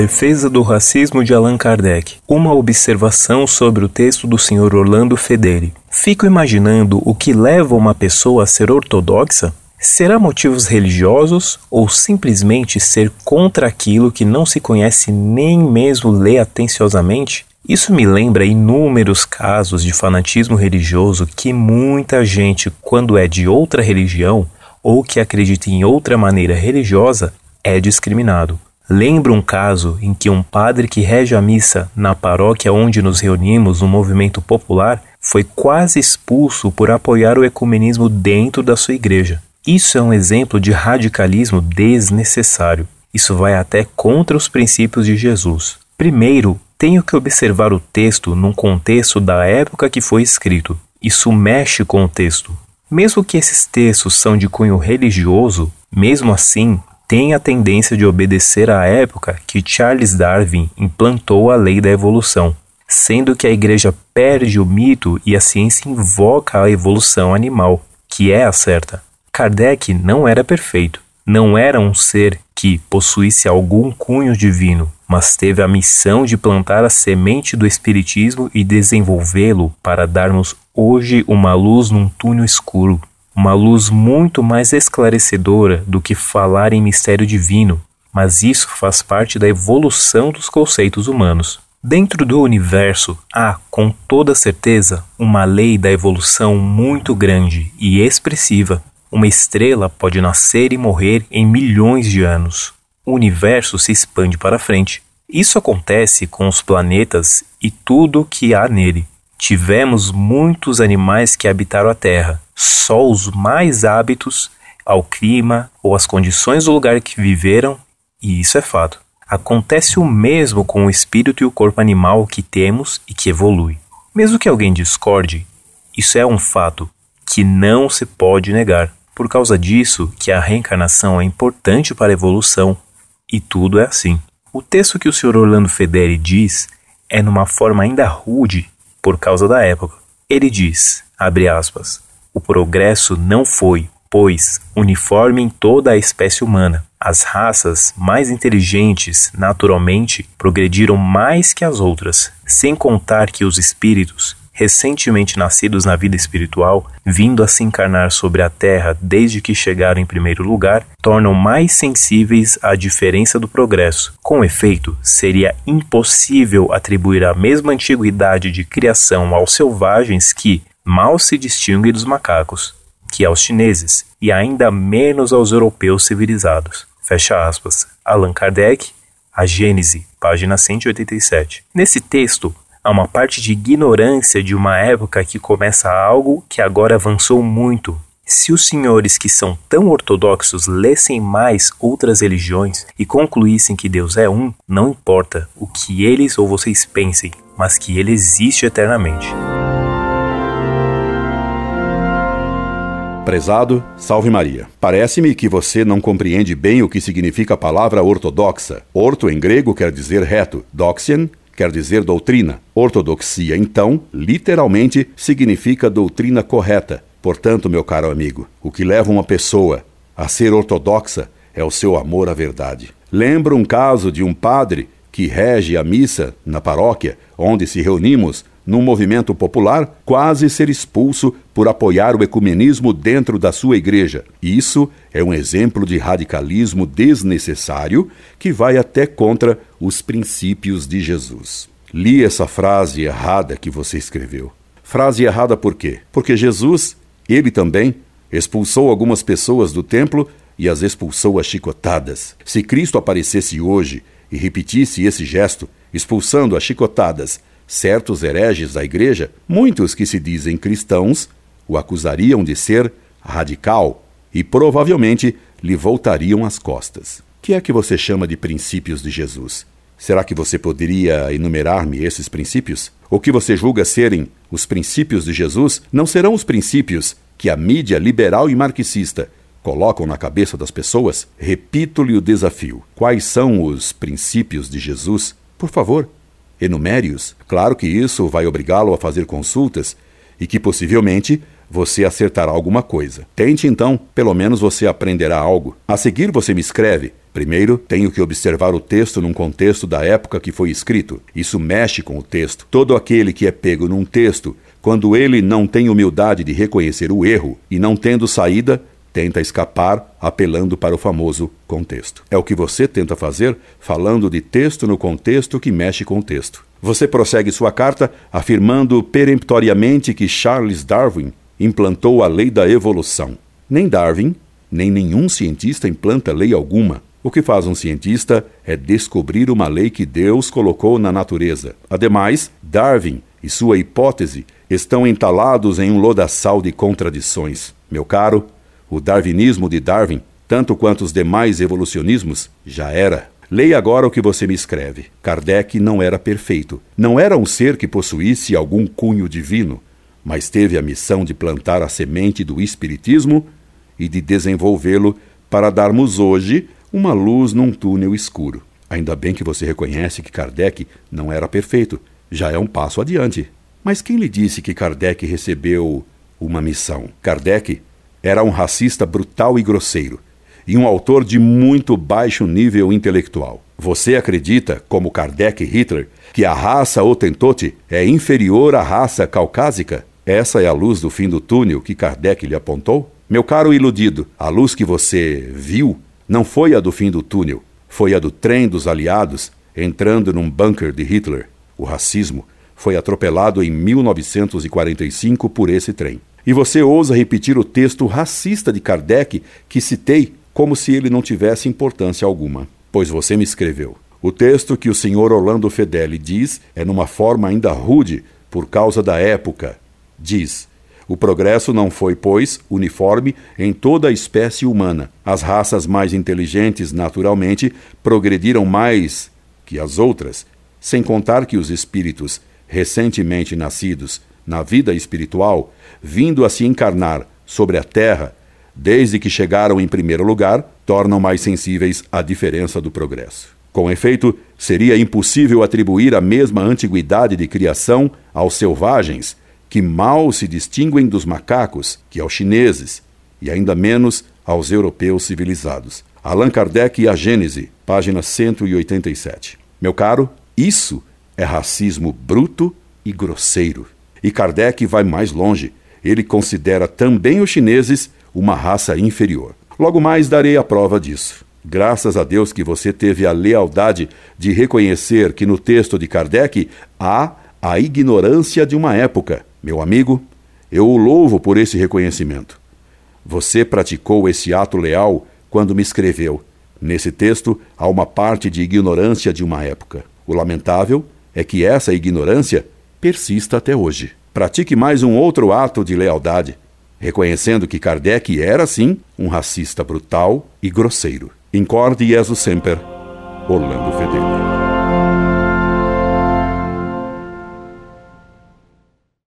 defesa do racismo de Allan Kardec. Uma observação sobre o texto do Sr. Orlando Fedeli. Fico imaginando o que leva uma pessoa a ser ortodoxa? Será motivos religiosos ou simplesmente ser contra aquilo que não se conhece nem mesmo lê atenciosamente? Isso me lembra inúmeros casos de fanatismo religioso que muita gente, quando é de outra religião ou que acredita em outra maneira religiosa, é discriminado. Lembro um caso em que um padre que rege a missa na paróquia onde nos reunimos no movimento popular foi quase expulso por apoiar o ecumenismo dentro da sua igreja. Isso é um exemplo de radicalismo desnecessário. Isso vai até contra os princípios de Jesus. Primeiro, tenho que observar o texto num contexto da época que foi escrito. Isso mexe com o texto. Mesmo que esses textos são de cunho religioso, mesmo assim, tem a tendência de obedecer à época que Charles Darwin implantou a lei da evolução, sendo que a igreja perde o mito e a ciência invoca a evolução animal, que é a certa. Kardec não era perfeito, não era um ser que possuísse algum cunho divino, mas teve a missão de plantar a semente do Espiritismo e desenvolvê-lo para darmos hoje uma luz num túnel escuro uma luz muito mais esclarecedora do que falar em mistério divino, mas isso faz parte da evolução dos conceitos humanos. Dentro do universo há, com toda certeza, uma lei da evolução muito grande e expressiva. Uma estrela pode nascer e morrer em milhões de anos. O universo se expande para frente. Isso acontece com os planetas e tudo o que há nele. Tivemos muitos animais que habitaram a Terra, só os mais hábitos ao clima ou às condições do lugar que viveram, e isso é fato. Acontece o mesmo com o espírito e o corpo animal que temos e que evolui. Mesmo que alguém discorde, isso é um fato que não se pode negar. Por causa disso que a reencarnação é importante para a evolução e tudo é assim. O texto que o Sr. Orlando Federi diz é numa forma ainda rude por causa da época. Ele diz, abre aspas, o progresso não foi, pois, uniforme em toda a espécie humana. As raças mais inteligentes, naturalmente, progrediram mais que as outras, sem contar que os espíritos, recentemente nascidos na vida espiritual, vindo a se encarnar sobre a Terra desde que chegaram em primeiro lugar, tornam mais sensíveis à diferença do progresso. Com efeito, seria impossível atribuir a mesma antiguidade de criação aos selvagens que mal se distinguem dos macacos, que aos chineses, e ainda menos aos europeus civilizados. Fecha aspas. Allan Kardec, A Gênese, página 187. Nesse texto, Há uma parte de ignorância de uma época que começa algo que agora avançou muito. Se os senhores que são tão ortodoxos lessem mais outras religiões e concluíssem que Deus é um, não importa o que eles ou vocês pensem, mas que ele existe eternamente. Prezado, salve Maria. Parece-me que você não compreende bem o que significa a palavra ortodoxa. Orto em grego quer dizer reto, doxian quer dizer doutrina. Ortodoxia, então, literalmente significa doutrina correta. Portanto, meu caro amigo, o que leva uma pessoa a ser ortodoxa é o seu amor à verdade. Lembro um caso de um padre que rege a missa na paróquia onde se reunimos num movimento popular, quase ser expulso por apoiar o ecumenismo dentro da sua igreja. Isso é um exemplo de radicalismo desnecessário que vai até contra os princípios de Jesus. Li essa frase errada que você escreveu. Frase errada por quê? Porque Jesus, ele também, expulsou algumas pessoas do templo e as expulsou a chicotadas. Se Cristo aparecesse hoje e repetisse esse gesto, expulsando a chicotadas certos hereges da igreja, muitos que se dizem cristãos, o acusariam de ser radical e provavelmente lhe voltariam as costas. Que é que você chama de princípios de Jesus? Será que você poderia enumerar-me esses princípios? O que você julga serem os princípios de Jesus não serão os princípios que a mídia liberal e marxista colocam na cabeça das pessoas? Repito-lhe o desafio. Quais são os princípios de Jesus? Por favor, enumere-os. Claro que isso vai obrigá-lo a fazer consultas e que possivelmente você acertará alguma coisa. Tente então, pelo menos você aprenderá algo. A seguir, você me escreve Primeiro, tenho que observar o texto num contexto da época que foi escrito. Isso mexe com o texto. Todo aquele que é pego num texto, quando ele não tem humildade de reconhecer o erro e não tendo saída, tenta escapar apelando para o famoso contexto. É o que você tenta fazer falando de texto no contexto que mexe com o texto. Você prossegue sua carta afirmando peremptoriamente que Charles Darwin implantou a lei da evolução. Nem Darwin, nem nenhum cientista implanta lei alguma. O que faz um cientista é descobrir uma lei que Deus colocou na natureza. Ademais, Darwin e sua hipótese estão entalados em um lodaçal de contradições. Meu caro, o darwinismo de Darwin, tanto quanto os demais evolucionismos, já era. Leia agora o que você me escreve. Kardec não era perfeito. Não era um ser que possuísse algum cunho divino, mas teve a missão de plantar a semente do Espiritismo e de desenvolvê-lo para darmos hoje uma luz num túnel escuro. Ainda bem que você reconhece que Kardec não era perfeito. Já é um passo adiante. Mas quem lhe disse que Kardec recebeu uma missão? Kardec era um racista brutal e grosseiro, e um autor de muito baixo nível intelectual. Você acredita, como Kardec e Hitler, que a raça Otentote é inferior à raça caucásica? Essa é a luz do fim do túnel que Kardec lhe apontou? Meu caro iludido, a luz que você viu não foi a do fim do túnel, foi a do trem dos aliados entrando num bunker de Hitler. O racismo foi atropelado em 1945 por esse trem. E você ousa repetir o texto racista de Kardec que citei como se ele não tivesse importância alguma. Pois você me escreveu. O texto que o senhor Orlando Fedeli diz é numa forma ainda rude por causa da época. Diz: o progresso não foi, pois, uniforme em toda a espécie humana. As raças mais inteligentes, naturalmente, progrediram mais que as outras, sem contar que os espíritos recentemente nascidos na vida espiritual, vindo a se encarnar sobre a terra, desde que chegaram em primeiro lugar, tornam mais sensíveis à diferença do progresso. Com efeito, seria impossível atribuir a mesma antiguidade de criação aos selvagens que mal se distinguem dos macacos, que aos chineses, e ainda menos aos europeus civilizados. Allan Kardec e a Gênese, página 187. Meu caro, isso é racismo bruto e grosseiro. E Kardec vai mais longe. Ele considera também os chineses uma raça inferior. Logo mais darei a prova disso. Graças a Deus que você teve a lealdade de reconhecer que no texto de Kardec há a ignorância de uma época meu amigo, eu o louvo por esse reconhecimento. Você praticou esse ato leal quando me escreveu. Nesse texto há uma parte de ignorância de uma época. O lamentável é que essa ignorância persista até hoje. Pratique mais um outro ato de lealdade, reconhecendo que Kardec era, sim, um racista brutal e grosseiro. Incorde Jesus Semper, Orlando Fedeli.